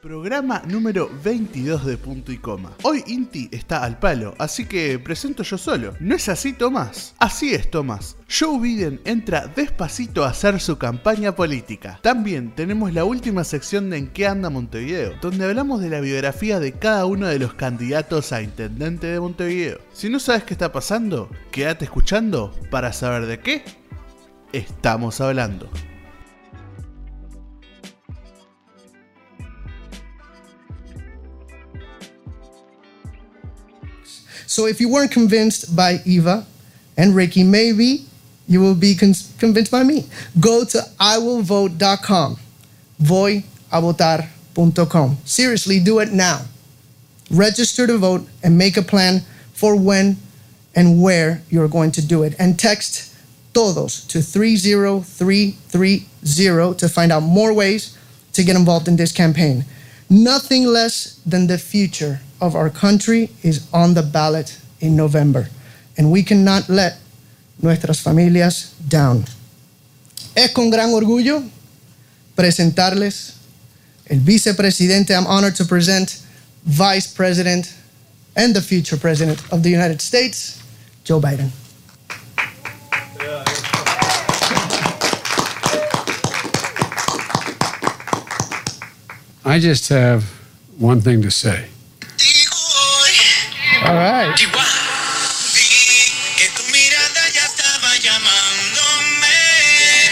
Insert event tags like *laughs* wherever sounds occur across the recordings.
Programa número 22 de Punto y Coma. Hoy Inti está al palo, así que presento yo solo. ¿No es así, Tomás? Así es, Tomás. Joe Biden entra despacito a hacer su campaña política. También tenemos la última sección de En qué anda Montevideo, donde hablamos de la biografía de cada uno de los candidatos a intendente de Montevideo. Si no sabes qué está pasando, quédate escuchando para saber de qué estamos hablando. So if you weren't convinced by Eva and Ricky, maybe you will be con- convinced by me. Go to iwillvote.com. Voyabotar.com. Seriously, do it now. Register to vote and make a plan for when and where you're going to do it. And text todos to 30330 to find out more ways to get involved in this campaign. Nothing less than the future of our country is on the ballot in November, and we cannot let nuestras familias down. Es con gran orgullo presentarles el vicepresidente. I'm honored to present Vice President and the future President of the United States, Joe Biden. I just have one thing to say. All right.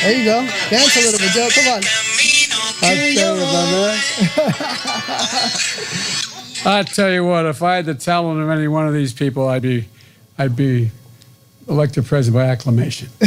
There you go. Dance a little bit, Joe. Come on. I'll tell you, man. *laughs* I tell you what, if I had the talent of any one of these people, I'd be, I'd be elected president by acclamation. *laughs*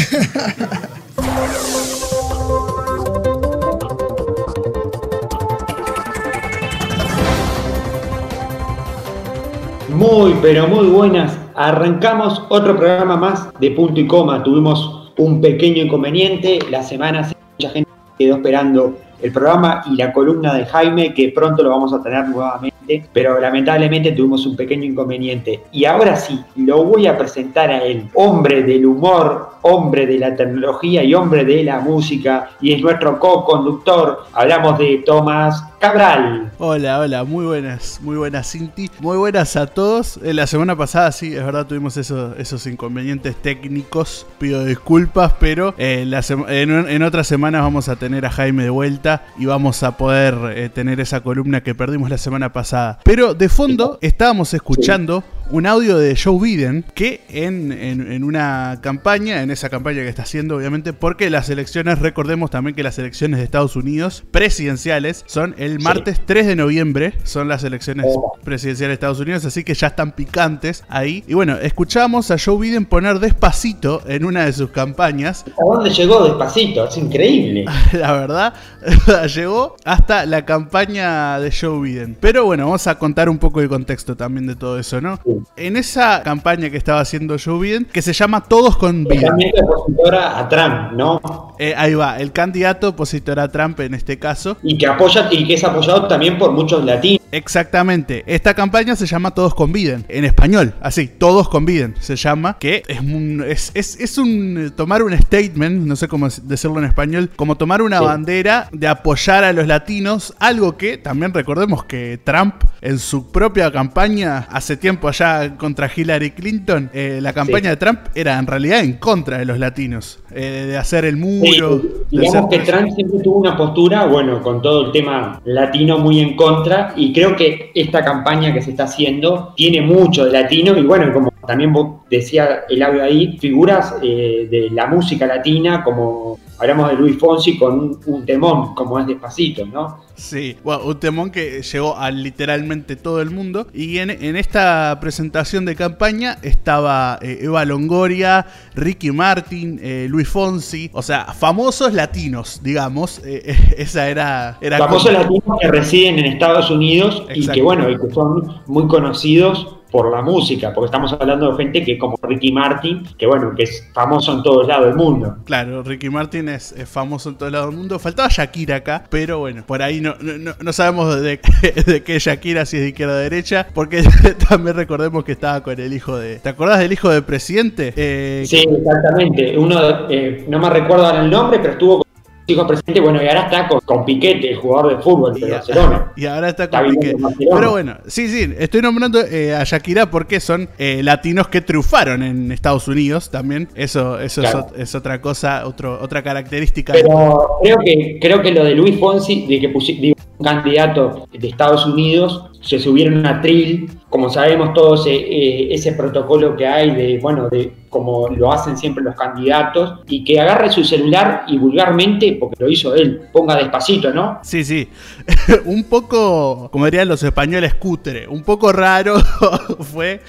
Muy, pero muy buenas. Arrancamos otro programa más de punto y coma. Tuvimos un pequeño inconveniente. La semana mucha gente quedó esperando el programa y la columna de Jaime, que pronto lo vamos a tener nuevamente, pero lamentablemente tuvimos un pequeño inconveniente. Y ahora sí, lo voy a presentar a él, hombre del humor, hombre de la tecnología y hombre de la música, y es nuestro co-conductor. Hablamos de Tomás Cabral. Hola, hola, muy buenas, muy buenas Cinti, muy buenas a todos. Eh, la semana pasada sí, es verdad, tuvimos esos, esos inconvenientes técnicos, pido disculpas, pero eh, en, en otras semanas vamos a tener a Jaime de vuelta y vamos a poder eh, tener esa columna que perdimos la semana pasada. Pero de fondo estábamos escuchando un audio de Joe Biden que en, en- en una campaña, en esa campaña que está haciendo obviamente, porque las elecciones, recordemos también que las elecciones de Estados Unidos presidenciales son el martes 3 de noviembre, son las elecciones Oh. presidenciales de Estados Unidos, así que ya están picantes ahí. Y bueno, escuchamos a Joe Biden poner despacito en una de sus campañas ¿A dónde llegó despacito? Es increíble. *laughs* la verdad, *laughs* llegó hasta la campaña de Joe Biden. Pero bueno, vamos a contar un poco el contexto también de todo eso, ¿no? Sí. En esa campaña que estaba haciendo Joe Biden, que se llama Todos con es opositora a Trump, ¿no? Eh, ahí va, el candidato opositor a Trump en este caso. Y que apoya y que es apoyado también por muchos latinos. Exactamente, esta campaña se llama Todos con Biden, en español, así, Todos con Biden se llama, que es un, es, es- es un tomar un statement, no sé cómo decirlo en español, como tomar una Sí. bandera de apoyar a los latinos, algo que también recordemos que Trump en su propia campaña hace tiempo allá contra Hillary Clinton, eh, la campaña Sí. de Trump era en realidad en contra de los latinos, eh, de hacer el muro. de digamos que Trump siempre tuvo una postura, bueno, con todo el tema latino muy en contra, y creo que esta campaña que se está haciendo tiene mucho de latino, y bueno, como también vos decía el audio ahí, figuras eh, de la música latina, como hablamos de Luis Fonsi con un, un temón, como es Despacito, ¿no? Sí, bueno, un temón que llegó a literalmente todo el mundo. Y en, en esta presentación de campaña estaba eh, Eva Longoria, Ricky Martin, eh, Luis Fonsi, o sea, famosos latinos, digamos. Eh, *laughs* esa era. era famosos como- latinos que residen en Estados Unidos y que bueno, y que son muy conocidos por la música, porque estamos hablando de gente que como Ricky Martin, que bueno, que es famoso en todos lados del mundo. Claro, Ricky Martin es, es famoso en todo el lado del mundo. Faltaba Shakira acá, pero bueno, por ahí no, no, no- no sabemos de, *laughs* de qué Shakira, si es de izquierda o de derecha, porque *laughs* también recordemos que estaba con el hijo de... ¿Te acordás del hijo del presidente? Eh, Sí, exactamente. Uno, eh, no me recuerdo ahora el nombre, pero estuvo con hijo presidente, bueno, y ahora está con, con Piquete, el jugador de fútbol de Y, Barcelona. *laughs* y ahora está Está con Barcelona. Pero bueno, sí, sí, estoy nombrando eh, a Shakira porque son eh, latinos que triunfaron en Estados Unidos también. Eso, eso Claro. es, ot- es otra cosa, otro, otra característica. Pero creo que, creo que lo de Luis Fonsi, de que pusi- digo, un candidato de Estados Unidos, se subieron a Trill, como sabemos todos, eh, eh, ese protocolo que hay de, bueno, de como lo hacen siempre los candidatos, y que agarre su celular y vulgarmente, porque lo hizo él, ponga despacito, ¿no? Sí, sí. *laughs* un poco, como dirían los españoles, cutre. Un poco raro *laughs* fue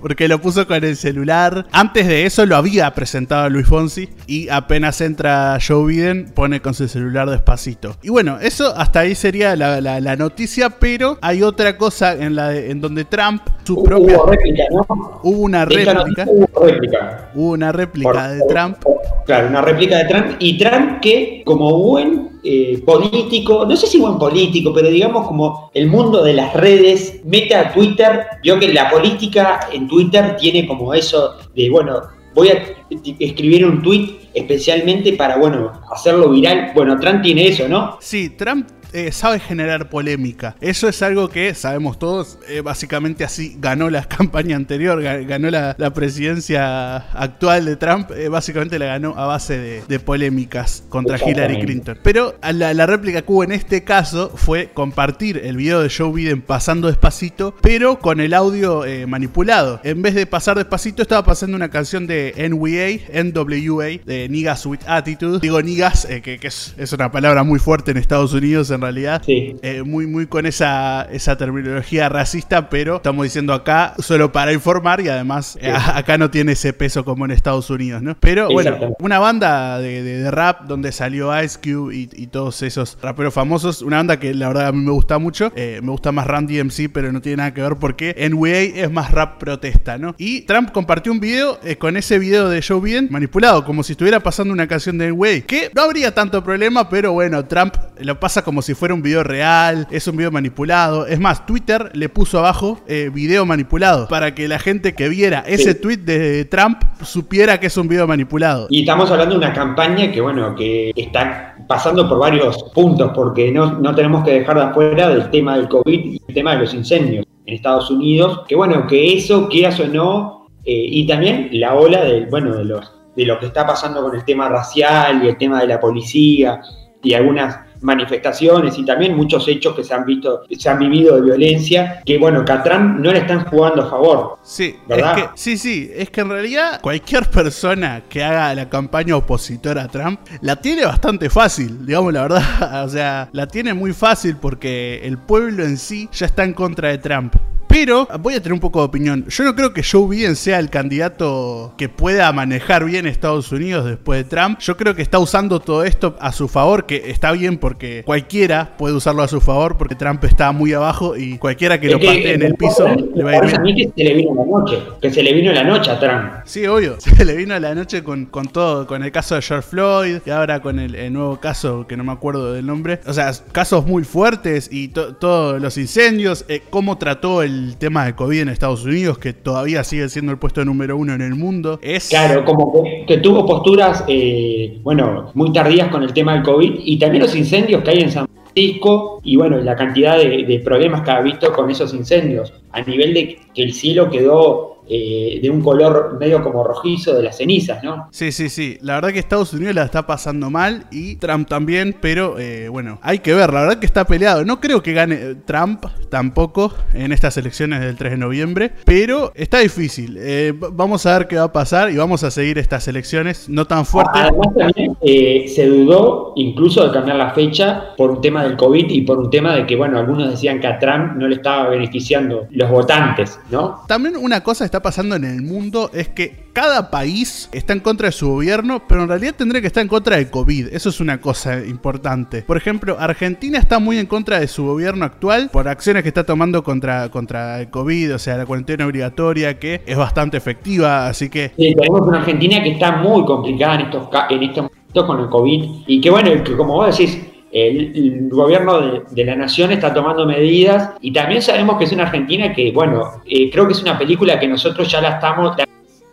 porque lo puso con el celular. Antes de eso lo había presentado Luis Fonsi y apenas entra Joe Biden pone con su celular despacito. Y bueno, eso hasta ahí sería la, la- la noticia, pero hay otra cosa en, la de- en donde Trump, su propia... Hubo réplica, ¿no? Hubo una réplica. hubo réplica. Hubo una réplica Por- de Trump. Claro, una réplica de Trump. Y Trump que, como buen eh, político, no sé si buen político, pero digamos como el mundo de las redes, mete a Twitter, vio que la política en Twitter tiene como eso de, bueno, voy a escribir un tweet especialmente para, bueno, hacerlo viral. Bueno, Trump tiene eso, ¿no? Sí, Trump eh, sabe generar polémica. Eso es algo que sabemos todos. eh, básicamente así ganó la *laughs* campaña anterior, ga- ganó la, la presidencia actual de Trump. eh, básicamente la ganó a base de, de polémicas contra Hillary. Clinton. Pero la, la réplica que hubo en este caso fue compartir el video de Joe Biden pasando despacito, pero con el audio eh, manipulado. En vez de pasar despacito, estaba pasando una canción de NWA, NWA, de Niggas with Attitude. Digo niggas, eh, que, que es, es una palabra muy fuerte en Estados Unidos en realidad. Sí. Eh, muy, muy con esa, esa terminología racista, pero estamos diciendo acá solo para informar y además eh, a- acá no tiene ese peso como en Estados Unidos, ¿no? Pero bueno, una banda de, de- de rap donde salió Ice Cube y, y todos esos raperos famosos, una banda que la verdad a mí me gusta mucho, eh, me gusta más Randy MC, pero no tiene nada que ver porque NWA es más rap protesta, ¿no? Y Trump compartió un video eh, con ese video de Joe Biden manipulado, como si estuviera pasando una canción de NWA, que no habría tanto problema, pero bueno, Trump lo pasa como si fuera un video real, es un video manipulado. Es más, Twitter le puso abajo eh, video manipulado para que la gente que viera ese tweet de Trump supiera que es un video manipulado. Y estamos hablando de una campaña que, bueno, que está pasando por varios puntos, porque no, no tenemos que dejar de afuera del tema del COVID y el tema de los incendios en Estados Unidos, que bueno, que eso, quieras o no, eh, y también la ola del, bueno, de los de lo que está pasando con el tema racial y el tema de la policía y algunas manifestaciones y también muchos hechos que se han visto, se han vivido de violencia, que bueno, que a Trump no le están jugando a favor. Sí, ¿Verdad? es que, sí, sí, es que en realidad cualquier persona que haga la campaña opositora a Trump la tiene bastante fácil, digamos la verdad. *laughs* O sea, la tiene muy fácil porque el pueblo en sí ya está en contra de Trump. Pero voy a tener un poco de opinión. Yo no creo que Joe Biden sea el candidato que pueda manejar bien Estados Unidos después de Trump. Yo creo que está usando todo esto a su favor, que está bien porque cualquiera puede usarlo a su favor porque Trump está muy abajo y cualquiera que Es lo patee en el piso le va a ir bien. a mí que se le vino la noche, que se le vino la noche a Trump. Sí, obvio. *laughs* Se le vino a la noche con, con todo, con el caso de George Floyd y ahora con el, el nuevo caso que no me acuerdo del nombre. O sea, casos muy fuertes y to- todos los incendios, eh, cómo trató el tema de COVID en Estados Unidos, que todavía sigue siendo el puesto número uno en el mundo. Es Claro, como que, que tuvo posturas, eh, bueno, muy tardías con el tema del COVID y también los incendios que hay en San Francisco y bueno, la cantidad de, de problemas que ha visto con esos incendios, a nivel de que el cielo quedó eh, de un color medio como rojizo de las cenizas, ¿no? Sí, sí, sí. La verdad que Estados Unidos la está pasando mal y Trump también, pero eh, bueno, hay que ver. La verdad que está peleado. No creo que gane eh, Trump tampoco en estas elecciones del 3 de noviembre, pero está difícil. Eh, vamos a ver qué va a pasar y vamos a seguir estas elecciones no tan fuertes. Además también se dudó incluso de cambiar la fecha por un tema del COVID y por un tema de que, bueno, algunos decían que a Trump no le estaba beneficiando los votantes, ¿no? También una cosa que está pasando en el mundo es que cada país está en contra de su gobierno, pero en realidad tendría que estar en contra del COVID. Eso es una cosa importante. Por ejemplo, Argentina está muy en contra de su gobierno actual por acciones que está tomando contra, contra el COVID, o sea, la cuarentena obligatoria, que es bastante efectiva, así que... Sí, tenemos una Argentina que está muy complicada en estos, momentos con el COVID y que bueno, como vos decís, el, el gobierno de, de la nación está tomando medidas y también sabemos que es una Argentina que, bueno, eh, creo que es una película que nosotros ya la estamos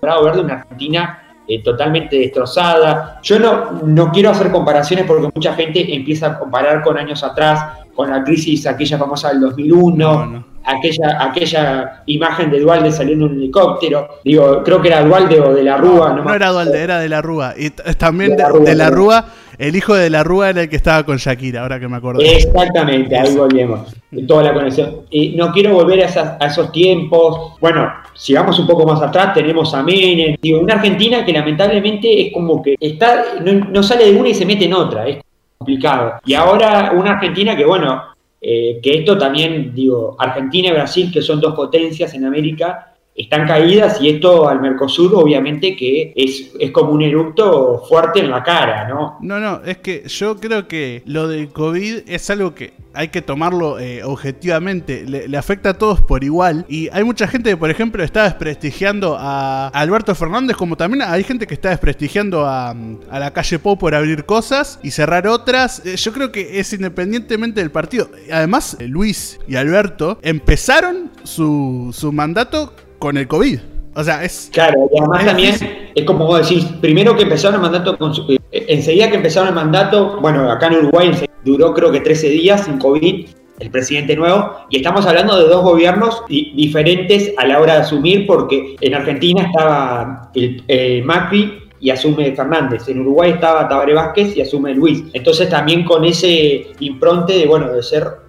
logrado ver de una Argentina eh, totalmente destrozada. Yo no, no quiero hacer comparaciones porque mucha gente empieza a comparar con años atrás, con la crisis aquella famosa del 2001, Aquella, aquella imagen de Dualde saliendo en un helicóptero. Digo, creo que era Dualde o de la Rúa. No, no, era Dualde, era de la Rúa. Y también de, la Rúa, el hijo de la Rúa era el que estaba con Shakira, ahora que me acuerdo. Exactamente, ahí volvemos. Toda la conexión. Y no quiero volver a, a esos tiempos. Bueno, si vamos un poco más atrás, tenemos a Menem. Digo, una Argentina que lamentablemente es como que está, no, sale de una y se mete en otra. Es complicado. Y ahora una Argentina que, bueno, eh, que esto también, digo, Argentina y Brasil, que son dos potencias en América, están caídas y esto al Mercosur obviamente que es, es como un eructo fuerte en la cara, ¿no? No, no, es que yo creo que lo del COVID es algo que hay que tomarlo eh, objetivamente, le, afecta a todos por igual y hay mucha gente que por ejemplo está desprestigiando a Alberto Fernández como también hay gente que está desprestigiando a, a la calle Pou por abrir cosas y cerrar otras, eh, yo creo que es independientemente del partido. Además, Luis y Alberto empezaron su, su mandato con el COVID. O sea, es. Claro, y además también es como vos decís, primero que empezaron el mandato, con eh, enseguida que empezaron el mandato, bueno, acá en Uruguay duró creo que 13 días sin COVID, el presidente nuevo, y estamos hablando de dos gobiernos diferentes a la hora de asumir, porque en Argentina estaba el, Macri y asume Fernández. En Uruguay estaba Tabaré Vázquez y asume Luis. Entonces también con ese impronte de, bueno, de ser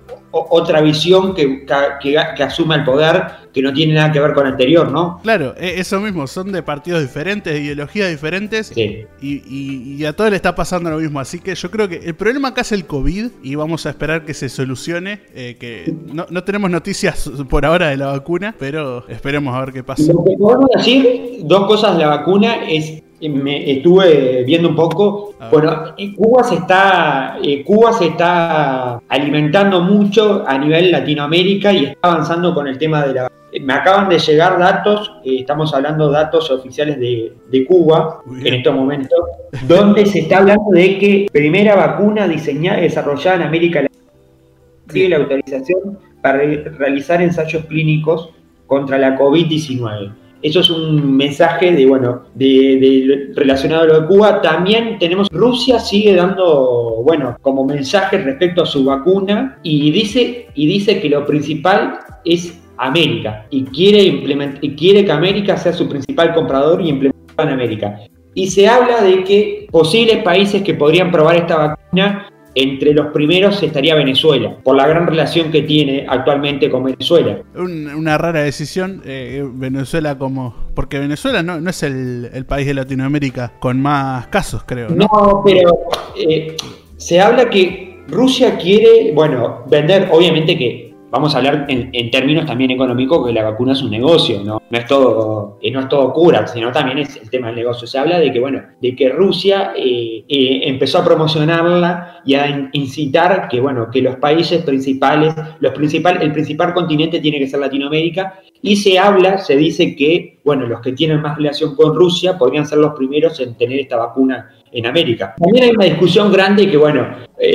otra visión que, que, que, asuma el poder que no tiene nada que ver con el anterior, ¿no? Claro, e, eso mismo, son de partidos diferentes, de ideologías diferentes y, a todos le está pasando lo mismo. Así que yo creo que el problema acá es el COVID y vamos a esperar que se solucione. Eh, que no, tenemos noticias por ahora de la vacuna, pero esperemos a ver qué pasa. Lo que podemos decir, dos cosas de la vacuna es me estuve viendo un poco. Bueno, Cuba se está eh, Cuba se está alimentando mucho a nivel Latinoamérica y está avanzando con el tema de la me acaban de llegar datos, eh, estamos hablando datos oficiales de, Cuba en estos momentos, donde se está hablando de que primera vacuna diseñada y desarrollada en América Latina tiene la autorización para realizar ensayos clínicos contra la COVID-19. Eso es un mensaje de, bueno, de, relacionado a lo de Cuba. También tenemos, Rusia sigue dando, bueno, como mensaje respecto a su vacuna y dice, y dice que lo principal es América y quiere, y quiere que América sea su principal comprador y implementarla en América. Y se habla de que posibles países que podrían probar esta vacuna entre los primeros estaría Venezuela, por la gran relación que tiene actualmente con Venezuela. una rara decisión, eh, Venezuela como... Porque Venezuela no, no es el, país de Latinoamérica con más casos, creo. No, no pero eh, se habla que Rusia quiere, bueno, vender, obviamente que vamos a hablar en, términos también económicos que la vacuna es un negocio, ¿no? Es todo, eh, no es todo cura, sino también es el tema del negocio. Se habla de que, bueno, de que Rusia eh, eh, empezó a promocionarla y a incitar que, bueno, que los países principales, los principal, el principal continente tiene que ser Latinoamérica, y se habla, se dice que, bueno, los que tienen más relación con Rusia podrían ser los primeros en tener esta vacuna en América. También hay una discusión grande que, bueno,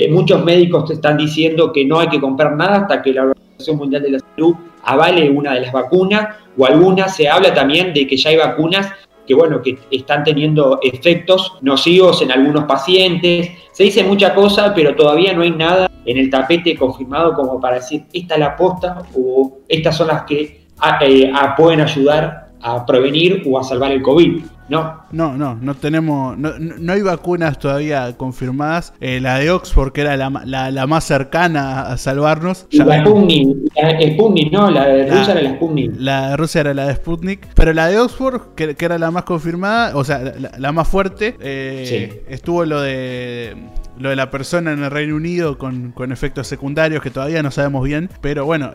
muchos médicos te están diciendo que no hay que comprar nada hasta que la Mundial de la Salud avale una de las vacunas o algunas. Se habla también de que ya hay vacunas que, bueno, que están teniendo efectos nocivos en algunos pacientes. Se dice mucha cosa, pero todavía no hay nada en el tapete confirmado como para decir esta es la posta o estas son las que ah, eh, ah, pueden ayudar a prevenir o a salvar el COVID. No. No, no, no tenemos, no, no hay vacunas todavía confirmadas. Eh, la de Oxford, que era la, más cercana a salvarnos. la Sputnik, la Sputnik, no, la de Rusia era la Sputnik. La de Rusia era la de Sputnik, pero la de Oxford, que, era la más confirmada, o sea, la, más fuerte, eh, estuvo lo de lo de la persona en el Reino Unido con, efectos secundarios que todavía no sabemos bien. Pero bueno,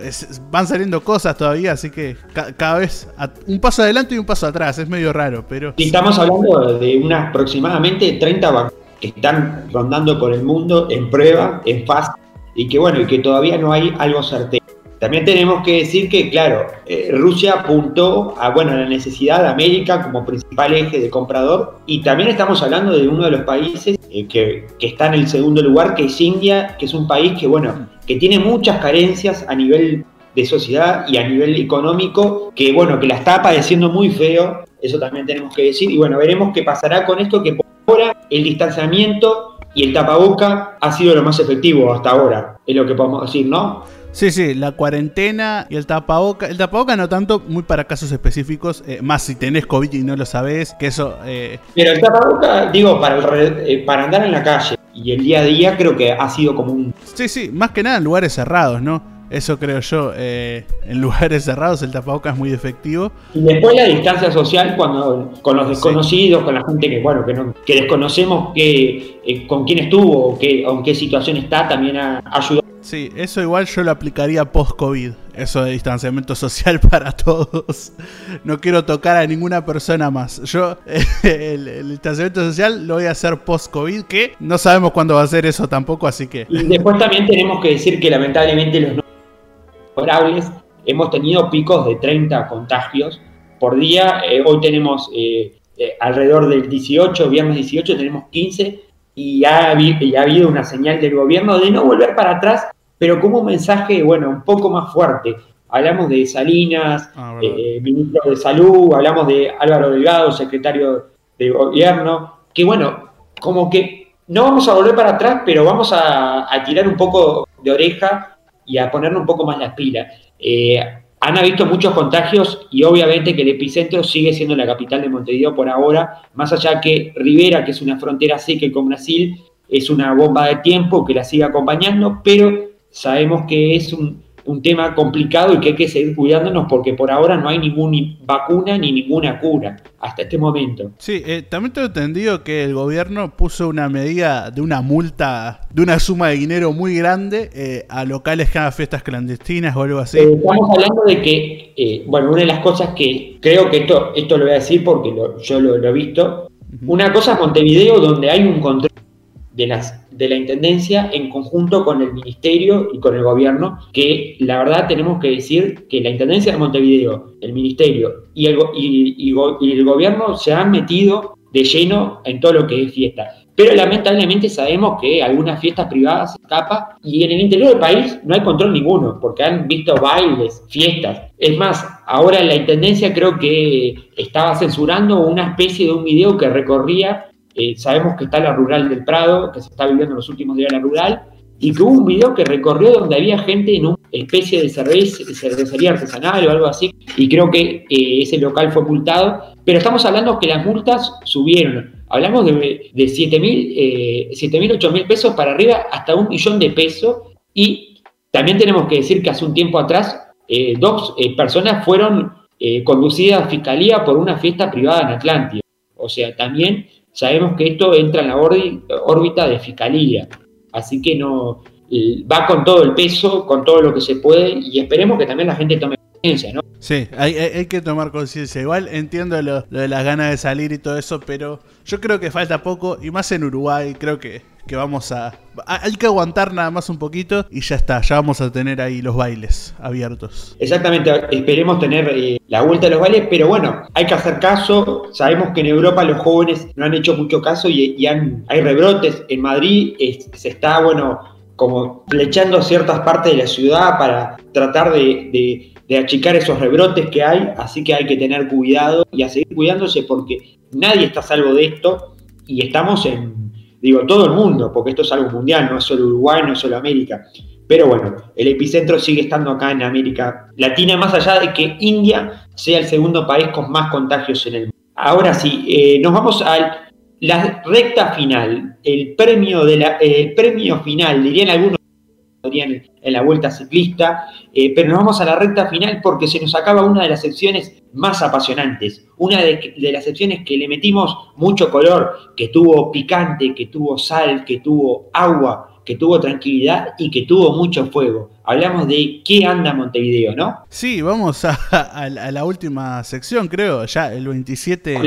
van saliendo cosas todavía, así que cada vez un paso adelante y un paso atrás. Es medio raro, pero... estamos hablando de unas aproximadamente 30 vacunas que están rondando por el mundo en prueba, en fase, y que bueno, y que todavía no hay algo certero. También tenemos que decir que, claro, eh, Rusia apuntó a bueno, la necesidad de América como principal eje de comprador y también estamos hablando de uno de los países eh, que, está en el segundo lugar, que es India, que es un país que, bueno, que tiene muchas carencias a nivel de sociedad y a nivel económico, que bueno, que la está padeciendo muy feo, eso también tenemos que decir, y bueno, veremos qué pasará con esto, que por ahora el distanciamiento y el tapaboca ha sido lo más efectivo hasta ahora, es lo que podemos decir, ¿no? Sí, sí, la cuarentena y el tapaboca. El tapaboca no tanto, muy para casos específicos, eh, más si tenés COVID y no lo sabés, que eso... Eh... Pero el tapaboca, digo, para, eh, para andar en la calle y el día a día creo que ha sido como un... Sí, sí, más que nada en lugares cerrados, ¿no? Eso creo yo. Eh, en *laughs* lugares cerrados el tapabocas es muy efectivo. Y después la distancia social cuando con los desconocidos, con la gente que bueno que, no, que desconocemos que, con quién estuvo o, que, o en qué situación está, también ha ayudado Sí, eso igual yo lo aplicaría post-COVID, eso de distanciamiento social *laughs* para todos. No quiero tocar a ninguna persona más. Yo *laughs* el, distanciamiento social lo voy a hacer post-COVID, que no sabemos cuándo va a ser eso tampoco, así que... Después también tenemos que decir que lamentablemente los no favorables hemos tenido picos de 30 contagios por día. Eh, hoy tenemos eh, eh, alrededor del 18, viernes 18 tenemos 15 y ha, y ha habido una señal del gobierno de no volver para atrás pero como un mensaje, bueno, un poco más fuerte. Hablamos de Salinas, ah, eh, ministro de Salud, hablamos de Álvaro Delgado, secretario de Gobierno, que bueno, como que no vamos a volver para atrás, pero vamos a, tirar un poco de oreja y a ponernos un poco más las pilas. Eh, han habido muchos contagios y obviamente que el epicentro sigue siendo la capital de Montevideo por ahora, más allá que Rivera, que es una frontera seca con Brasil, es una bomba de tiempo que la sigue acompañando, pero sabemos que es un, tema complicado y que hay que seguir cuidándonos porque por ahora no hay ninguna vacuna ni ninguna cura hasta este momento. Sí, eh, también tengo entendido que el gobierno puso una medida de una multa, de una suma de dinero muy grande eh, a locales que hagan fiestas clandestinas o algo así. Eh, estamos hablando de que, bueno, una de las cosas que creo que esto, esto lo voy a decir porque yo lo, he visto, una cosa es Montevideo donde hay un control de, las, de la Intendencia en conjunto con el Ministerio y con el Gobierno, que la verdad tenemos que decir que la Intendencia de Montevideo, el Ministerio y el, y, el Gobierno se han metido de lleno en todo lo que es fiesta. Pero lamentablemente sabemos que algunas fiestas privadas se escapan y en el interior del país no hay control ninguno, porque han visto bailes, fiestas. Es más, ahora la Intendencia creo que estaba censurando una especie de un video que recorría eh, sabemos que está la rural del Prado, que se está viviendo en los últimos días la rural, y que hubo un video que recorrió donde había gente en una especie de cervecería artesanal o algo así, y creo que eh, ese local fue multado, pero estamos hablando que las multas subieron, hablamos de, de 7 mil, eh, 7 mil, 8 mil pesos para arriba hasta un millón de pesos, y también tenemos que decir que hace un tiempo atrás eh, dos personas fueron conducidas a fiscalía por una fiesta privada en Atlántida, o sea, también sabemos que esto entra en la órbita de fiscalía, así que no va con todo el peso, con todo lo que se puede y esperemos que también la gente tome conciencia, ¿no? Sí, hay, que tomar conciencia. Igual entiendo lo, de las ganas de salir y todo eso, pero yo creo que falta poco y más en Uruguay, creo que, que vamos a, Hay que aguantar nada más un poquito y ya está, ya vamos a tener ahí los bailes abiertos. Exactamente, esperemos tener eh, la vuelta de los bailes, pero bueno, hay que hacer caso. Sabemos que en Europa los jóvenes no han hecho mucho caso y, hay rebrotes. En Madrid se está, bueno, como flechando ciertas partes de la ciudad para tratar de, de achicar esos rebrotes que hay, así que hay que tener cuidado y a seguir cuidándose porque nadie está salvo de esto y estamos en, digo, todo el mundo, porque esto es algo mundial, no es solo Uruguay, no es solo América. Pero bueno, el epicentro sigue estando acá en América Latina, más allá de que India sea el segundo país con más contagios en el mundo. Ahora sí, eh, nos vamos a la recta final, el premio, de la, el premio final, dirían algunos en, la vuelta ciclista, eh, pero nos vamos a la recta final porque se nos acaba una de las secciones más apasionantes, una de, de, las secciones que le metimos mucho color, que tuvo picante, que tuvo sal, que tuvo agua, que tuvo tranquilidad y que tuvo mucho fuego. Hablamos de qué anda Montevideo, ¿no? Sí, vamos a, la, última sección, creo, ya el 27.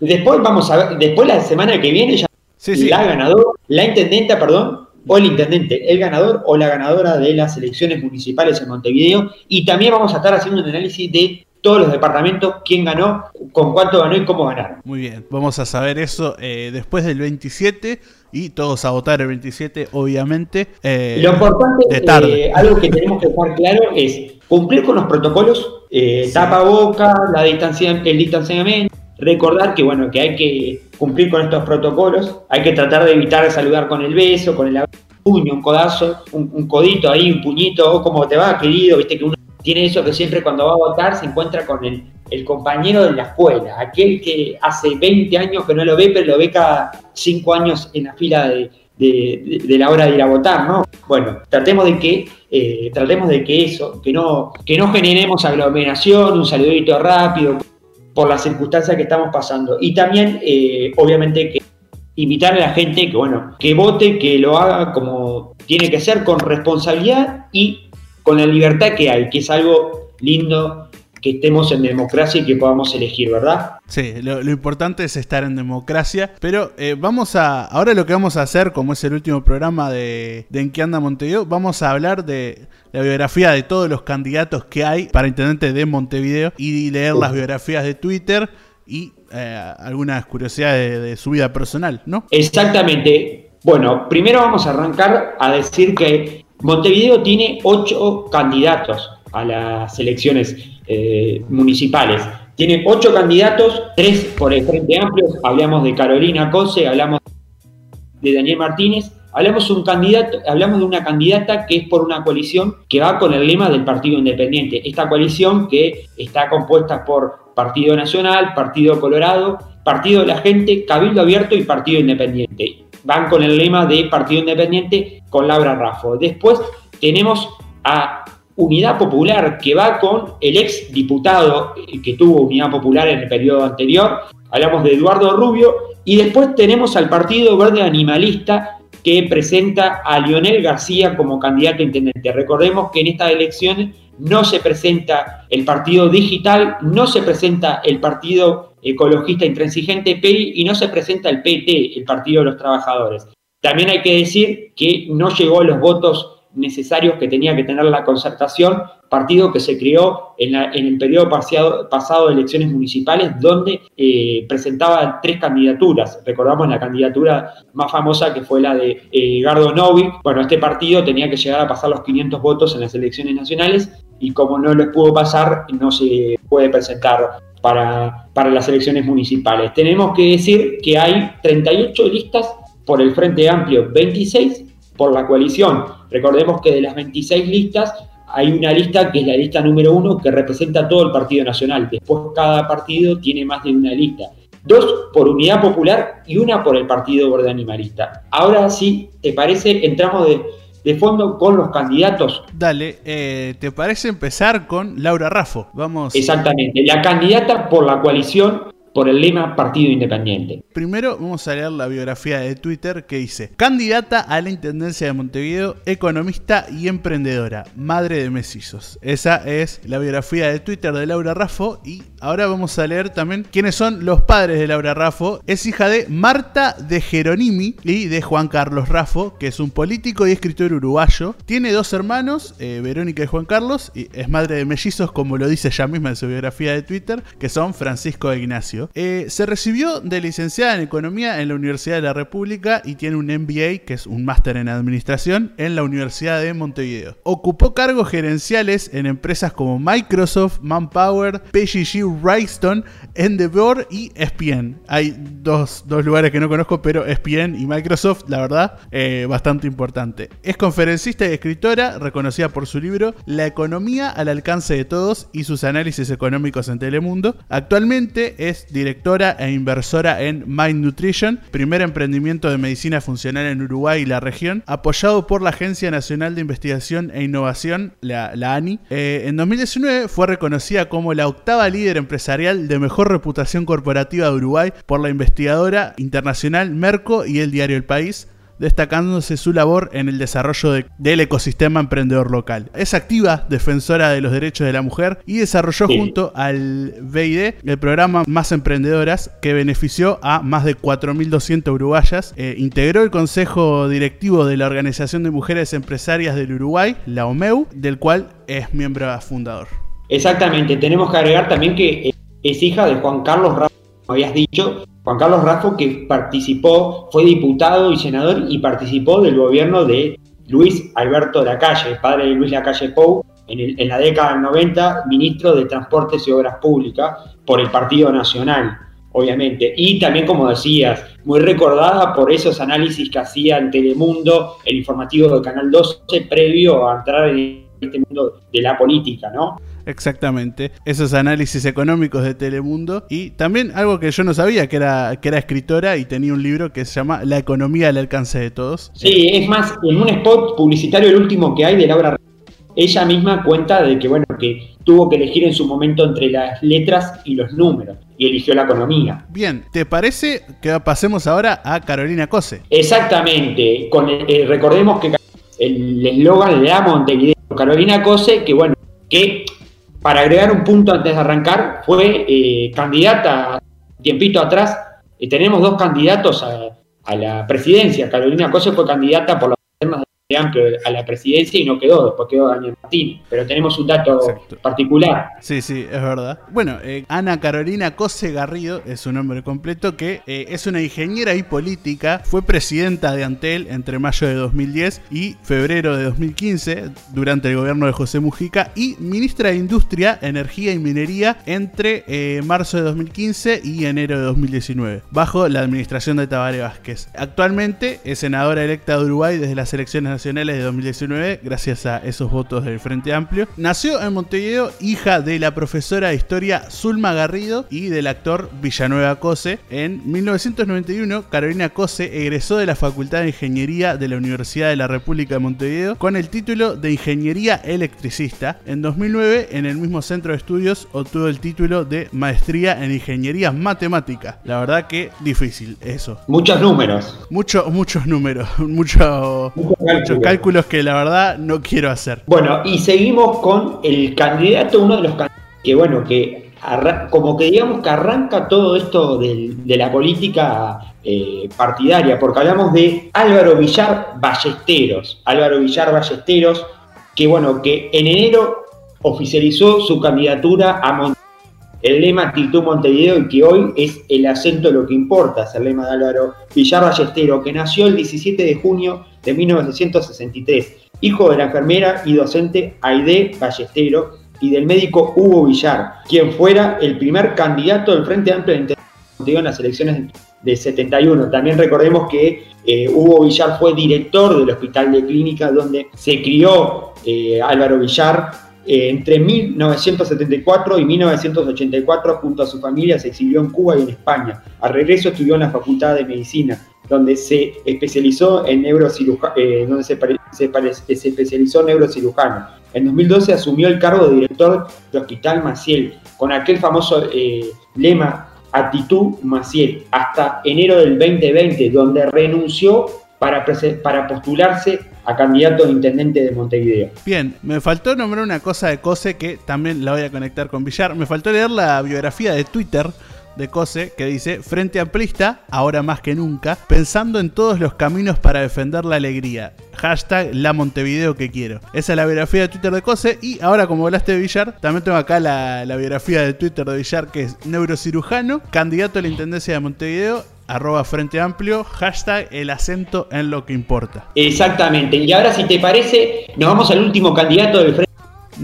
después vamos a ver, después la semana que viene ya la ganadora, la intendenta, perdón, o el intendente, el ganador o la ganadora de las elecciones municipales en Montevideo. Y también vamos a estar haciendo un análisis de todos los departamentos, quién ganó, con cuánto ganó y cómo ganaron. Muy bien, vamos a saber eso eh, después del 27 y todos a votar el 27, obviamente. Eh, Lo importante, de tarde. algo que tenemos que dejar claro es cumplir con los protocolos, eh, tapa boca, la distancia, el distanciamiento, recordar que bueno, que hay que cumplir con estos protocolos, hay que tratar de evitar saludar con el beso, con el puño, un codazo, un, codito ahí, un puñito, o como te va, querido, viste que uno tiene eso que siempre cuando va a votar se encuentra con el, el compañero de la escuela, aquel que hace 20 años que no lo ve, pero lo ve cada 5 años en la fila de, de, la hora de ir a votar, ¿no? Bueno, tratemos de que, eh, tratemos de que eso, que no, que no generemos aglomeración, un saludito rápido, por las circunstancias que estamos pasando. Y también, eh, obviamente, que invitar a la gente que, bueno, que vote, que lo haga como tiene que ser, con responsabilidad y con la libertad que hay, que es algo lindo que estemos en democracia y que podamos elegir, ¿verdad? Sí, lo, importante es estar en democracia, pero eh, vamos a, ahora lo que vamos a hacer, como es el último programa de, de En qué anda Montevideo, vamos a hablar de la biografía de todos los candidatos que hay para intendente de Montevideo y leer las biografías de Twitter y eh, algunas curiosidades de, su vida personal, ¿no? Exactamente. Bueno, primero vamos a arrancar a decir que Montevideo tiene ocho candidatos a las elecciones eh, municipales. Tiene ocho candidatos, tres por el Frente Amplio, hablamos de Carolina Cose, hablamos de Daniel Martínez, hablamos, un candidato, hablamos de una candidata que es por una coalición que va con el lema del Partido Independiente. Esta coalición que está compuesta por Partido Nacional, Partido Colorado, Partido de la Gente, Cabildo Abierto y Partido Independiente. Van con el lema de Partido Independiente con Laura Raffo. Después tenemos a Unidad Popular, que va con el ex diputado que tuvo Unidad Popular en el periodo anterior, hablamos de Eduardo Rubio, y después tenemos al Partido Verde Animalista, que presenta a Lionel García como candidato a intendente. Recordemos que en estas elecciones no se presenta el Partido Digital, no se presenta el Partido Ecologista Intransigente PEI y no se presenta el PT, el Partido de los Trabajadores. También hay que decir que no llegó a los votos necesarios que tenía que tener la concertación, partido que se creó en, el periodo pasado, de elecciones municipales, donde eh, presentaba tres candidaturas. Recordamos la candidatura más famosa que fue la de eh, Gardo Novik. Bueno, este partido tenía que llegar a pasar los 500 votos en las elecciones nacionales y como no les pudo pasar, no se puede presentar para, para las elecciones municipales. Tenemos que decir que hay 38 listas por el Frente Amplio, 26 por la coalición. Recordemos que de las 26 listas hay una lista que es la lista número uno que representa todo el Partido Nacional. Después cada partido tiene más de una lista. Dos por Unidad Popular y una por el Partido Verde Animalista. Ahora sí, ¿te parece? Entramos de, fondo con los candidatos. Dale, eh, ¿te parece empezar con Laura Raffo? Vamos. Exactamente, la candidata por la coalición por el lema Partido Independiente. Primero vamos a leer la biografía de Twitter que dice, candidata a la Intendencia de Montevideo, economista y emprendedora, madre de mesizos. Esa es la biografía de Twitter de Laura Raffo y ahora vamos a leer también quiénes son los padres de Laura Raffo. Es hija de Marta de Geronimi y de Juan Carlos Raffo, que es un político y escritor uruguayo. Tiene dos hermanos, eh, Verónica y Juan Carlos, y es madre de mellizos, como lo dice ella misma en su biografía de Twitter, que son Francisco e Ignacio. Eh, se recibió de licenciada en Economía en la Universidad de la República y tiene un MBA, que es un máster en Administración, en la Universidad de Montevideo. Ocupó cargos gerenciales en empresas como Microsoft, Manpower, PGG Wrightstone, Endeavor y ESPN. Hay dos, lugares que no conozco, pero ESPN y Microsoft, la verdad, eh, bastante importante. Es conferencista y escritora, reconocida por su libro La economía al alcance de todos y sus análisis económicos en Telemundo. Actualmente es directora e inversora en Mind Nutrition, primer emprendimiento de medicina funcional en Uruguay y la región, apoyado por la Agencia Nacional de Investigación e Innovación, la, ANI. Eh, en 2019 fue reconocida como la octava líder empresarial de mejor reputación corporativa de Uruguay por la investigadora internacional Merco y el diario El País, destacándose su labor en el desarrollo del ecosistema emprendedor local. Es activa defensora de los derechos de la mujer y desarrolló junto al BID el programa Más Emprendedoras que benefició a más de 4.200 uruguayas. Eh, integró el consejo directivo de la Organización de Mujeres Empresarias del Uruguay, la OMEU, del cual es miembro fundador. Exactamente, tenemos que agregar también que es hija de Juan Carlos Ramos, como habías dicho, Juan Carlos Raffo, que participó, fue diputado y senador y participó del gobierno de Luis Alberto Lacalle, padre de Luis Lacalle Pou, en, en la década del 90, ministro de Transportes y Obras Públicas por el Partido Nacional obviamente. Y también, como decías, muy recordada por esos análisis que hacía en Telemundo, el informativo de Canal 12, previo a entrar en este mundo de la política, ¿no? Exactamente, esos análisis económicos de Telemundo y también algo que yo no sabía, que era, que era escritora y tenía un libro que se llama La economía al alcance de todos. Sí, es más, en un spot publicitario, el último que hay de Laura, ella misma cuenta de que, bueno, que tuvo que elegir en su momento entre las letras y los números y eligió la economía. Bien, ¿te parece que pasemos ahora a Carolina Cose? Exactamente, con eh, recordemos que el eslogan de la Montevideo, Carolina Cose, que bueno, que para agregar un punto antes de arrancar, fue eh, candidata tiempito atrás. y tenemos dos candidatos a, a, la presidencia. Carolina Cose fue candidata por las amplio a la presidencia y no quedó, después quedó Daniel Martín. Pero tenemos un dato particular. Sí, sí, es verdad. Bueno, eh, Ana Carolina Cose Garrido es su nombre completo, que eh, es una ingeniera y política, fue presidenta de Antel entre mayo de 2010 y febrero de 2015 durante el gobierno de José Mujica y ministra de Industria, Energía y Minería entre eh, marzo de 2015 y enero de 2019, bajo la administración de Tabaré Vázquez. Actualmente es senadora electa de Uruguay desde las elecciones nacionales de 2019 gracias a esos votos del Frente Amplio. Nació en Montevideo, hija de la profesora de historia Zulma Garrido y del actor Villanueva Cose. En 1991, Carolina Cose egresó de la Facultad de Ingeniería de la Universidad de la República de Montevideo con el título de Ingeniería Electricista. En 2009, en el mismo centro de estudios, obtuvo el título de Maestría en Ingeniería Matemática. La verdad que difícil eso. Muchos números. Muchos, muchos números. *laughs* Mucho, muchos cálculos que la verdad no quiero hacer. Bueno, y seguimos con el candidato, uno de los candidatos que, bueno, que como que digamos que arranca todo esto de, de la política eh, partidaria, porque hablamos de Álvaro Villar Ballesteros. Álvaro Villar Ballesteros, que, bueno, que en enero oficializó su candidatura a. El lema Actitud Montevideo y que hoy es el acento de lo que importa, es el lema de Álvaro Villar Ballesteros, que nació el 17 de junio de 1963, hijo de la enfermera y docente Aide Ballestero y del médico Hugo Villar, quien fuera el primer candidato del Frente Amplio en las elecciones del 71. También recordemos que eh, Hugo Villar fue director del Hospital de Clínica donde se crió eh, Álvaro Villar. Entre 1974 y 1984, junto a su familia, se exilió en Cuba y en España. Al regreso estudió en la Facultad de Medicina donde se especializó en neurocirujano, eh, neurocirujano. En 2012 asumió el cargo de director del Hospital Maciel, con aquel famoso eh, lema Actitud Maciel, hasta enero del 2020, donde renunció para, para postularse a candidato de intendente de Montevideo. Bien, me faltó nombrar una cosa de Cose que también la voy a conectar con Villar. Me faltó leer la biografía de Twitter de Cose que dice, Frente Amplista, ahora más que nunca, pensando en todos los caminos para defender la alegría. Hashtag la Montevideo que quiero. Esa es la biografía de Twitter de Cose. Y ahora, como hablaste de Villar, también tengo acá la, la biografía de Twitter de Villar, que es neurocirujano, candidato a la Intendencia de Montevideo arroba Frente Amplio, hashtag el acento en lo que importa. Exactamente. Y ahora, si te parece, nos vamos al último candidato del Frente.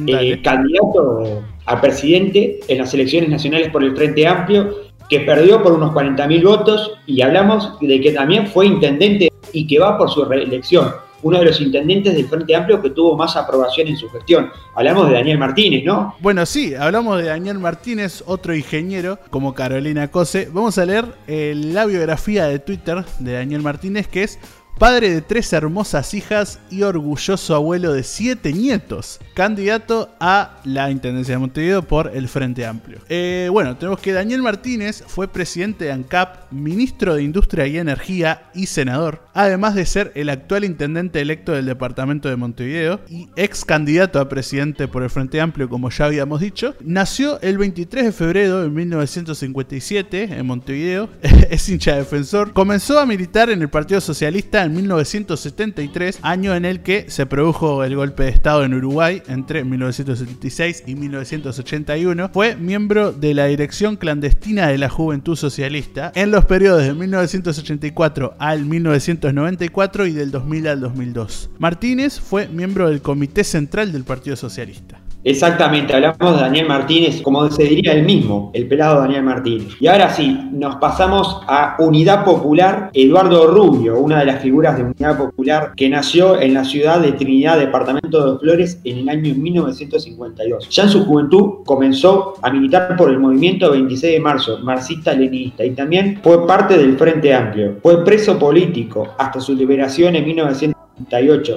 Eh, candidato a presidente en las elecciones nacionales por el Frente Amplio, que perdió por unos 40.000 votos, y hablamos de que también fue intendente y que va por su reelección. Uno de los intendentes del Frente Amplio que tuvo más aprobación en su gestión. Hablamos de Daniel Martínez, ¿no? Bueno, sí, hablamos de Daniel Martínez, otro ingeniero como Carolina Cose. Vamos a leer eh, la biografía de Twitter de Daniel Martínez, que es padre de tres hermosas hijas y orgulloso abuelo de siete nietos, candidato a la Intendencia de Montevideo por el Frente Amplio. Eh, bueno, tenemos que Daniel Martínez fue presidente de ANCAP, ministro de Industria y Energía y senador, además de ser el actual intendente electo del departamento de Montevideo y ex candidato a presidente por el Frente Amplio, como ya habíamos dicho. Nació el 23 de febrero de 1957 en Montevideo, *laughs* es hincha defensor. Comenzó a militar en el Partido Socialista 1973, año en el que se produjo el golpe de Estado en Uruguay entre 1976 y 1981. Fue miembro de la dirección clandestina de la Juventud Socialista en los periodos de 1984 al 1994 y del 2000 al 2002. Martínez fue miembro del Comité Central del Partido Socialista. Exactamente, hablamos de Daniel Martínez, como se diría él mismo, el pelado Daniel Martínez. Y ahora sí, nos pasamos a Unidad Popular, Eduardo Rubio, una de las figuras de Unidad Popular que nació en la ciudad de Trinidad, departamento de Flores, en el año 1952. Ya en su juventud comenzó a militar por el movimiento 26 de marzo, marxista-leninista, y también fue parte del Frente Amplio. Fue preso político hasta su liberación en 1952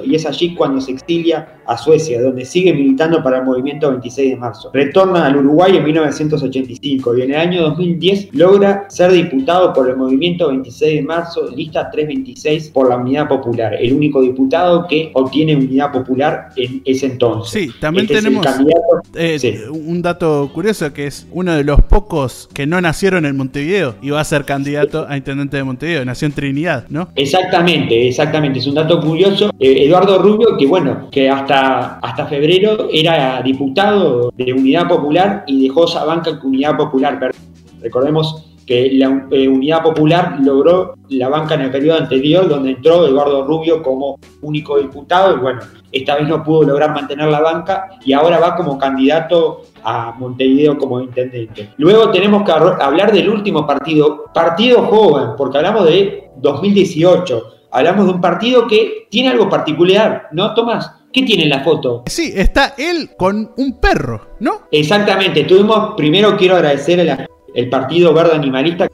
y es allí cuando se exilia a Suecia, donde sigue militando para el movimiento 26 de marzo. Retorna al Uruguay en 1985 y en el año 2010 logra ser diputado por el movimiento 26 de marzo, lista 326 por la Unidad Popular, el único diputado que obtiene Unidad Popular en ese entonces. Sí, también este tenemos eh, un dato curioso que es uno de los pocos que no nacieron en Montevideo y va a ser candidato a intendente de Montevideo, nació en Trinidad, ¿no? Exactamente, exactamente, es un dato curioso eh, Eduardo Rubio, que bueno, que hasta, hasta febrero era diputado de Unidad Popular y dejó esa banca que Unidad Popular Recordemos que la eh, Unidad Popular logró la banca en el periodo anterior, donde entró Eduardo Rubio como único diputado, y bueno, esta vez no pudo lograr mantener la banca y ahora va como candidato a Montevideo como intendente. Luego tenemos que hablar del último partido, partido joven, porque hablamos de 2018 hablamos de un partido que tiene algo particular, ¿no, Tomás? ¿Qué tiene en la foto? Sí, está él con un perro, ¿no? Exactamente. Tuvimos, primero quiero agradecer el Partido Verde Animalista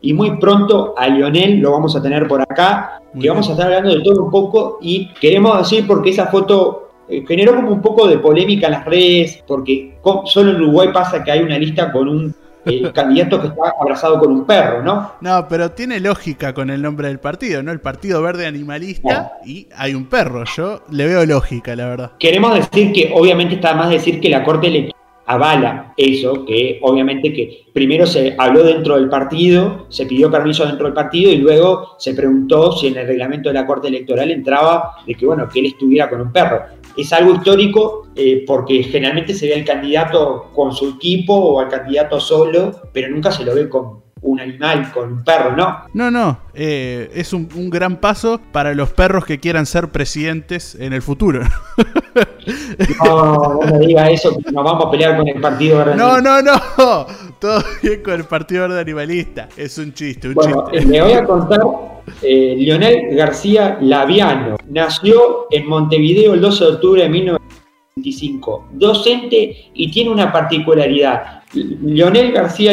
y muy pronto a Lionel lo vamos a tener por acá, que vamos a estar hablando de todo un poco y queremos decir porque esa foto eh, generó como un poco de polémica en las redes, porque solo en Uruguay pasa que hay una lista con un el candidato que está abrazado con un perro, ¿no? No, pero tiene lógica con el nombre del partido, ¿no? El Partido Verde Animalista y hay un perro. Yo le veo lógica, la verdad. Queremos decir que, obviamente, está más decir que la Corte Electoral avala eso, que obviamente que primero se habló dentro del partido, se pidió permiso dentro del partido y luego se preguntó si en el reglamento de la Corte Electoral entraba de que, bueno, que él estuviera con un perro es algo histórico eh, porque generalmente se ve al candidato con su equipo o al candidato solo, pero nunca se lo ve con un animal, con un perro, ¿no? No, no, eh, es un, gran paso para los perros que quieran ser presidentes en el futuro. *laughs* No, no me diga eso, que nos vamos a pelear con el Partido Verde No, no, no, *laughs* todo bien con el Partido Verde Animalista, es un chiste, un bueno, chiste. Le voy a contar eh, Leonel García Laviano. Nació en Montevideo el 12 de octubre de 1925. Docente y tiene una particularidad. Leonel García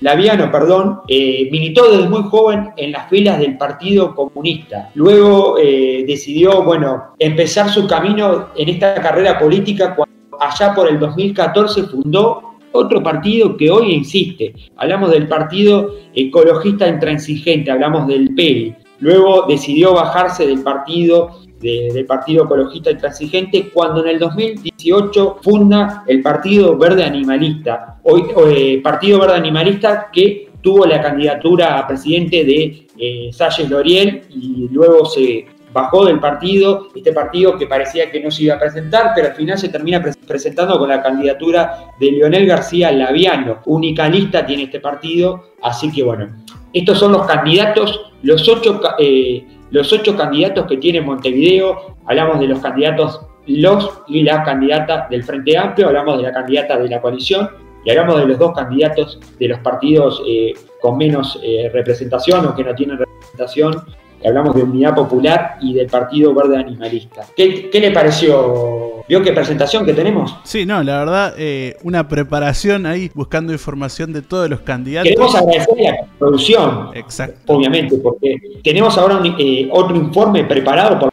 Laviano perdón, eh, militó desde muy joven en las filas del Partido Comunista. Luego eh, decidió bueno, empezar su camino en esta carrera política cuando allá por el 2014 fundó otro partido que hoy insiste. Hablamos del Partido Ecologista Intransigente, hablamos del PERI. Luego decidió bajarse del partido, del Partido Ecologista Intransigente cuando en el 2018 funda el Partido Verde Animalista. Hoy, eh, Partido Verde Animalista que tuvo la candidatura a presidente de eh, Salles Loriel y luego se bajó del partido, este partido que parecía que no se iba a presentar, pero al final se termina presentando con la candidatura de Leonel García Laviano, única lista tiene este partido, así que bueno, estos son los candidatos, los ocho, eh, los ocho candidatos que tiene Montevideo, hablamos de los candidatos, los y la candidata del Frente Amplio, hablamos de la candidata de la coalición, y hablamos de los dos candidatos de los partidos eh, con menos eh, representación o que no tienen representación hablamos de Unidad Popular y del Partido Verde Animalista. ¿Qué, le pareció? ¿Vio qué presentación que tenemos? Sí, no, la verdad, eh, una preparación ahí buscando información de todos los candidatos. Queremos agradecerle a la producción, Exacto. obviamente, porque tenemos ahora eh, otro informe preparado por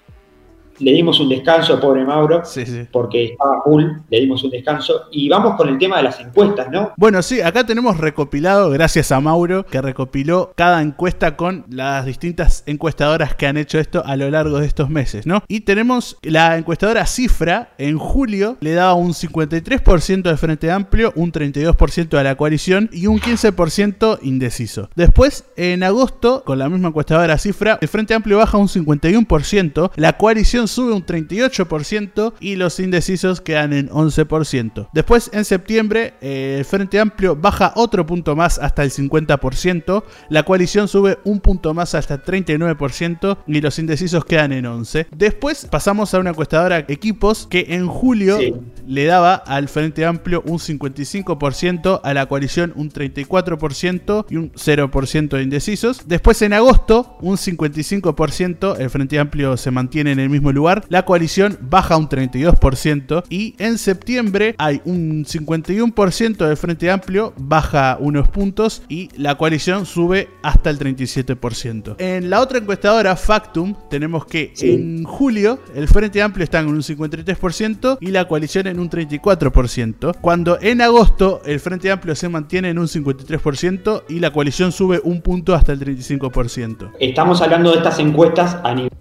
le dimos un descanso, pobre Mauro, Sí, sí. porque estaba full, le dimos un descanso. Y vamos con el tema de las encuestas, ¿no? Bueno, sí, acá tenemos recopilado, gracias a Mauro, que recopiló cada encuesta con las distintas encuestadoras que han hecho esto a lo largo de estos meses, ¿no? Y tenemos la encuestadora Cifra, en julio le daba un 53% al Frente Amplio, un 32% a la coalición y un 15% indeciso. Después, en agosto, con la misma encuestadora Cifra, el Frente Amplio baja un 51%, la coalición sube un 38% y los indecisos quedan en 11%. Después, en septiembre, eh, el Frente Amplio baja otro punto más hasta el 50%, la coalición sube un punto más hasta el 39% y los indecisos quedan en 11%. Después pasamos a una encuestadora equipos que en julio Sí. le daba al Frente Amplio un 55%, a la coalición un 34% y un 0% de indecisos. Después en agosto un 55%, el Frente Amplio se mantiene en el mismo lugar, la coalición baja un 32% y en septiembre hay un 51% del Frente Amplio, baja unos puntos y la coalición sube hasta el 37%. En la otra encuestadora, Factum, tenemos que Sí. en julio el Frente Amplio está en un 53% y la coalición en un 34%, cuando en agosto el Frente Amplio se mantiene en un 53% y la coalición sube un punto hasta el 35%. Estamos hablando de estas encuestas a nivel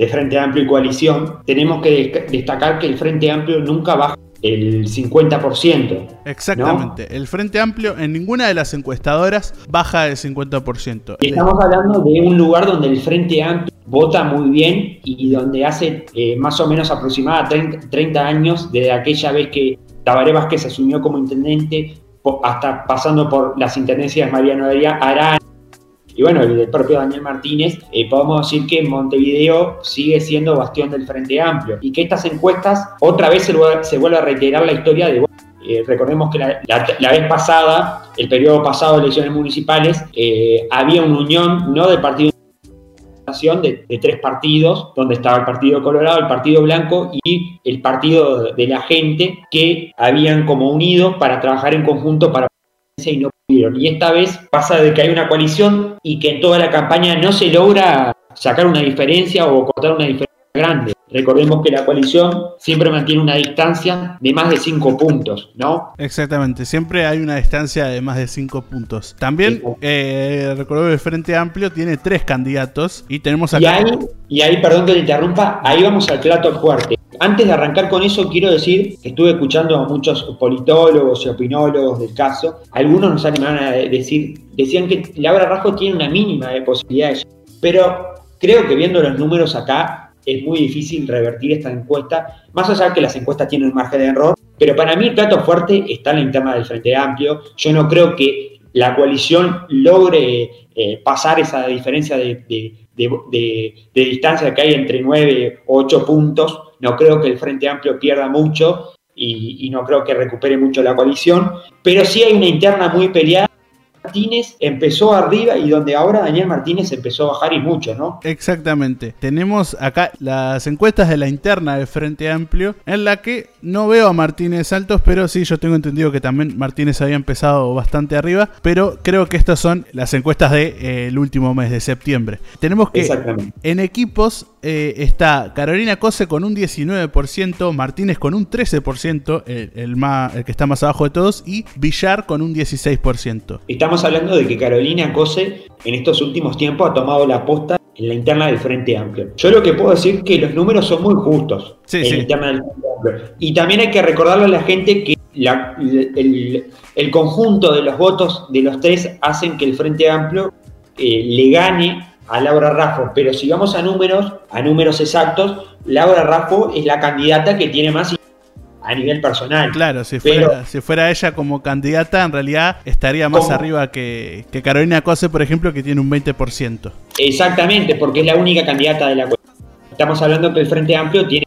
de Frente Amplio y coalición. Tenemos que destac- destacar que el Frente Amplio nunca baja el 50%. Exactamente, el Frente Amplio en ninguna de las encuestadoras baja el 50%. Y estamos hablando de un lugar donde el Frente Amplio vota muy bien y donde hace eh, más o menos aproximada 30, 30 años desde aquella vez que Tabaré Vázquez asumió como intendente, hasta pasando por las intendencias de Mariano Daría, Arán y bueno, el propio Daniel Martínez, eh, podemos decir que Montevideo sigue siendo bastión del Frente Amplio y que estas encuestas otra vez se, vuelve- a reiterar la historia de eh, recordemos que la, vez pasada, el periodo pasado de elecciones municipales, eh, había una unión no del partido de, de tres partidos, donde estaba el Partido Colorado, el Partido Blanco y el Partido de la Gente, que habían como unido para trabajar en conjunto para y no. Y esta vez pasa de que hay una coalición y que en toda la campaña no se logra sacar una diferencia o cortar una diferencia grande. Recordemos que la coalición siempre mantiene una distancia de más de cinco puntos, ¿no? Exactamente, siempre hay una distancia de más de 5 puntos. También, eh, recordemos que el Frente Amplio tiene tres candidatos y tenemos Y acá... ahí, y ahí, perdón que le interrumpa, ahí vamos al plato fuerte. Antes de arrancar con eso, quiero decir que estuve escuchando a muchos politólogos y opinólogos del caso. Algunos nos animaron a decir, decían que Laura Rajo tiene una mínima de posibilidades, pero creo que viendo los números acá es muy difícil revertir esta encuesta, más allá de que las encuestas tienen un margen de error, pero para mí el plato fuerte está en la interna del Frente Amplio. Yo no creo que la coalición logre eh, pasar esa diferencia de, de- de- de- distancia que hay entre 9 o 8 puntos. No creo que el Frente Amplio pierda mucho y, y no creo que recupere mucho la coalición, pero sí hay una interna muy peleada. Martínez empezó arriba y donde ahora Daniel Martínez empezó a bajar y mucho, ¿no? Exactamente. Tenemos acá las encuestas de la interna del Frente Amplio, en la que no veo a Martínez altos, pero sí, yo tengo entendido que también Martínez había empezado bastante arriba, pero creo que estas son las encuestas del último mes de septiembre. Tenemos que en equipos eh, está Carolina Cose con un 19%, Martínez con un 13%, el, el más, el que está más abajo de todos, y Villar con un 16%. Estamos hablando de que Carolina Cose en estos últimos tiempos ha tomado la posta en la interna del Frente Amplio. Yo lo que puedo decir es que los números son muy justos Sí, en sí. la interna del Frente Amplio. Y también hay que recordarle a la gente que la- el, el conjunto de los votos de los tres hacen que el Frente Amplio eh, le gane a Laura Raffo. Pero si vamos a números, a números exactos, Laura Raffo es la candidata que tiene más a nivel personal. Claro, si Pero- fuera, si fuera ella como candidata, en realidad estaría más ¿Cómo? arriba que, que Carolina Cose, por ejemplo, que tiene un 20%. Exactamente, porque es la única candidata de la. Estamos hablando que el Frente Amplio tiene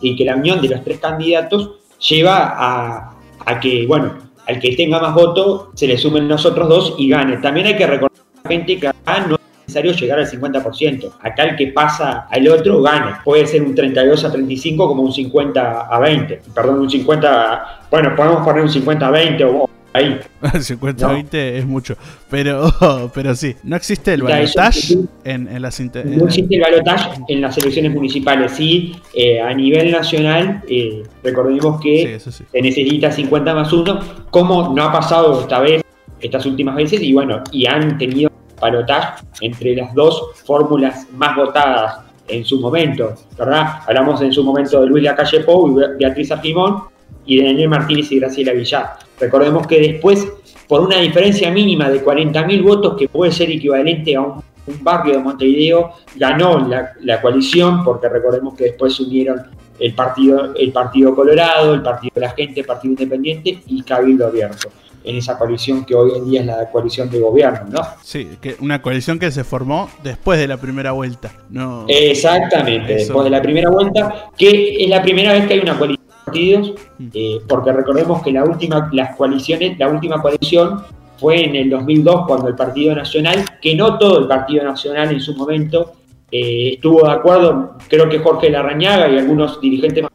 y que la unión de los tres candidatos lleva a, a que, bueno, al que tenga más votos se le sumen los otros dos y gane. También hay que recordar a la gente que acá no necesario llegar al 50%. Acá el que pasa al otro gana. Puede ser un 32 a 35 como un 50 a 20. Perdón, un 50, a- bueno, podemos poner un 50 a 20 o ahí. *laughs* 50-20 es mucho. Pero, *laughs* pero sí, no existe el balotaje en, en, las No existe el balotaje en las elecciones municipales. Sí, eh, a nivel nacional, eh, recordemos que se necesita 50 más 1, como no ha pasado esta vez, estas últimas veces, y bueno, y han tenido balotaje entre las dos fórmulas más votadas en su momento, ¿verdad? Hablamos en su momento de Luis Lacalle Pou y Beatriz Argimón, y de Daniel Martínez y Graciela Villar. Recordemos que después, por una diferencia mínima de 40.000 votos, que puede ser equivalente a un, barrio de Montevideo, ganó la, coalición, porque recordemos que después se unieron el partido, el partido Colorado, el Partido de la Gente, el Partido Independiente y Cabildo Abierto en esa coalición que hoy en día es la coalición de gobierno, ¿no? Sí, que una coalición que se formó después de la primera vuelta, ¿no? Exactamente, después de la primera vuelta, que es la primera vez que hay una coalición partidos, eh, porque recordemos que la última, las coaliciones, la última coalición fue en el 2002 cuando el Partido Nacional, que no todo el Partido Nacional en su momento eh, estuvo de acuerdo, creo que Jorge Larrañaga y algunos dirigentes más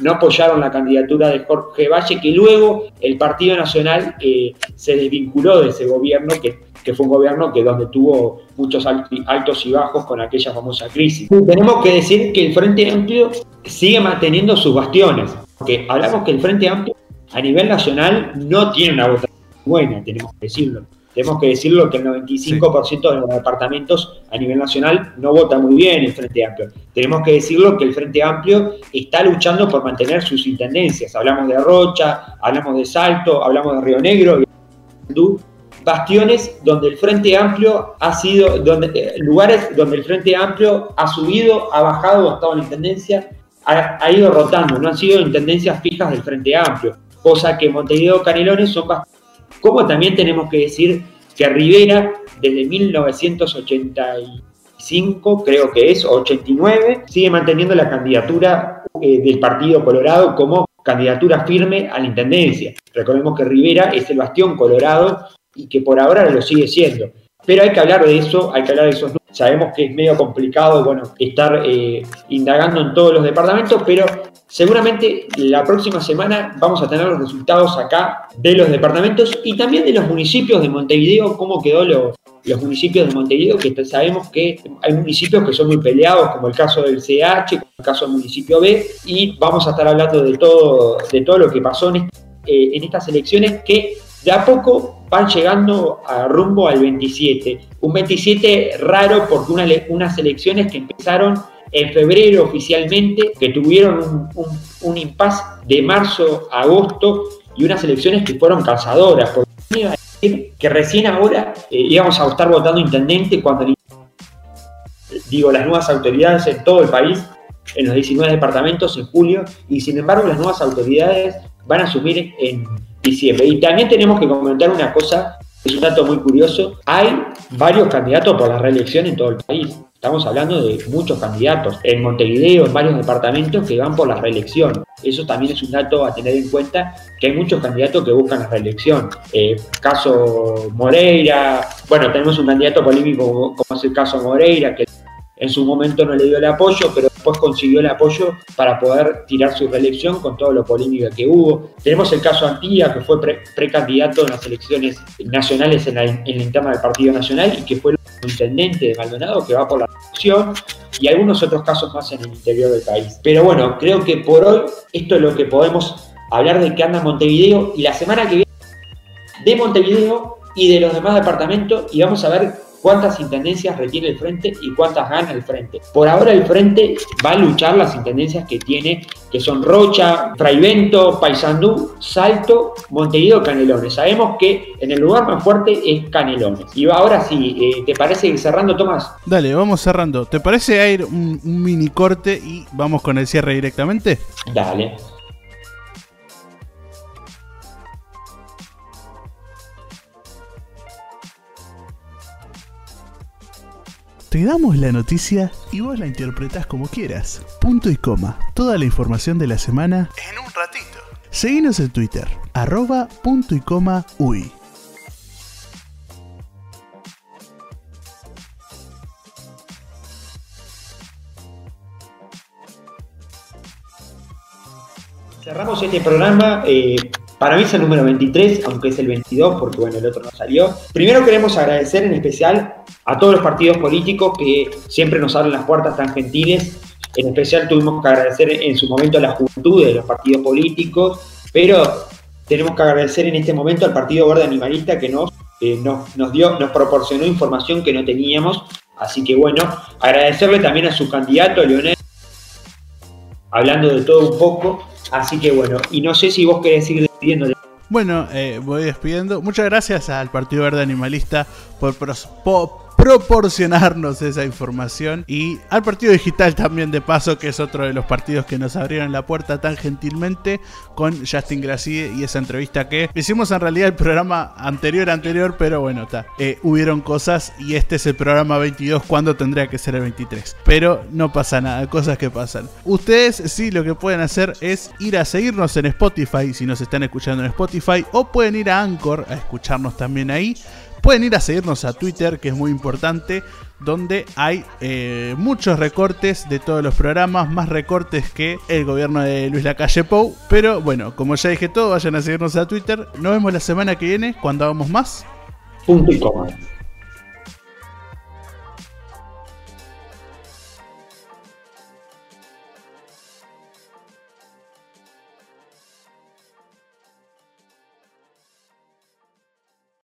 no apoyaron la candidatura de Jorge Valle, que luego el Partido Nacional eh, se desvinculó de ese gobierno, que, fue un gobierno que donde tuvo muchos altos y bajos con aquella famosa crisis. Tenemos que decir que el Frente Amplio sigue manteniendo sus bastiones. Porque hablamos que el Frente Amplio a nivel nacional no tiene una votación buena, tenemos que decirlo. Tenemos que decirlo que el 95% de los departamentos a nivel nacional no vota muy bien el Frente Amplio. Tenemos que decirlo que el Frente Amplio está luchando por mantener sus intendencias. Hablamos de Rocha, hablamos de Salto, hablamos de Río Negro bastiones donde el Frente Amplio ha sido, donde, eh, lugares donde el Frente Amplio ha subido, ha bajado, ha estado en la intendencia ha, ido rotando, no han sido intendencias fijas del Frente Amplio, cosa que Montevideo Canelones son Como también tenemos que decir que Rivera, desde 1985, creo que es, 89, sigue manteniendo la candidatura eh, del Partido Colorado como candidatura firme a la intendencia. Recordemos que Rivera es el bastión colorado y que por ahora lo sigue siendo. Pero hay que hablar de eso, hay que hablar de esos números. Sabemos que es medio complicado, bueno, estar eh, indagando en todos los departamentos, pero seguramente la próxima semana vamos a tener los resultados acá de los departamentos y también de los municipios de Montevideo, cómo quedó los, los municipios de Montevideo, que sabemos que hay municipios que son muy peleados, como el caso del CH, como el caso del municipio B, y vamos a estar hablando de todo, de todo lo que pasó en, eh, en estas elecciones que de a poco van llegando a rumbo al 27. Un 27 raro porque una, unas elecciones que empezaron en febrero oficialmente, que tuvieron un, un, impasse de marzo a agosto y unas elecciones que fueron cansadoras. Porque que recién ahora eh, íbamos a estar votando intendente cuando digo las nuevas autoridades en todo el país, en los 19 departamentos en julio, y sin embargo las nuevas autoridades van a asumir en y también tenemos que comentar una cosa, es un dato muy curioso, hay varios candidatos por la reelección en todo el país. Estamos hablando de muchos candidatos en Montevideo, en varios departamentos que van por la reelección. Eso también es un dato a tener en cuenta, que hay muchos candidatos que buscan la reelección. Eh, caso Moreira, bueno, tenemos un candidato polémico como es el caso Moreira, que en su momento no le dio el apoyo, pero después consiguió el apoyo para poder tirar su reelección con todo lo polémico que hubo. Tenemos el caso Antía, que fue precandidato en las elecciones nacionales en la, interna del Partido Nacional y que fue el intendente de Maldonado, que va por la reelección, y algunos otros casos más en el interior del país. Pero bueno, creo que por hoy esto es lo que podemos hablar de que anda Montevideo y la semana que viene de Montevideo y de los demás departamentos y vamos a ver cuántas intendencias retiene el frente y cuántas gana el frente. Por ahora el frente va a luchar las intendencias que tiene, que son Rocha, Fraivento, Paysandú, Salto, Montevideo, Canelones. Sabemos que en el lugar más fuerte es Canelones. Y ahora sí, eh, ¿te parece ir cerrando, Tomás? Dale, vamos cerrando. ¿Te parece ir un, un mini corte y vamos con el cierre directamente? Dale. Te damos la noticia y vos la interpretás como quieras. Punto y coma. Toda la información de la semana en un ratito. Seguinos en Twitter, arroba punto y coma uy. Cerramos este programa eh, Para mí es el número 23, aunque es el 22, porque bueno, el otro no salió. Primero queremos agradecer en especial a todos los partidos políticos que siempre nos abren las puertas tan gentiles. En especial tuvimos que agradecer en su momento a la juventud de los partidos políticos, pero tenemos que agradecer en este momento al Partido Verde Animalista que nos, eh, nos, dio, nos proporcionó información que no teníamos. Así que bueno, agradecerle también a su candidato, Leonel, hablando de todo un poco. Así que bueno, y no sé si vos querés ir Bueno, eh, voy despidiendo. Muchas gracias al Partido Verde Animalista por, por, proporcionarnos esa información y al partido digital también de paso que es otro de los partidos que nos abrieron la puerta tan gentilmente con Justin Gracie y esa entrevista que hicimos en realidad el programa anterior anterior pero bueno está. Eh, hubieron cosas y este es el programa 22 cuando tendría que ser el 23 pero no pasa nada cosas que pasan. Ustedes sí lo que pueden hacer es ir a seguirnos en Spotify si nos están escuchando en Spotify o pueden ir a Anchor a escucharnos también ahí Pueden ir a seguirnos a Twitter, que es muy importante, donde hay eh, muchos recortes de todos los programas, más recortes que el gobierno de Luis Lacalle Pou. Pero bueno, como ya dije todo, vayan a seguirnos a Twitter. Nos vemos la semana que viene cuando hagamos más. Punto y coma.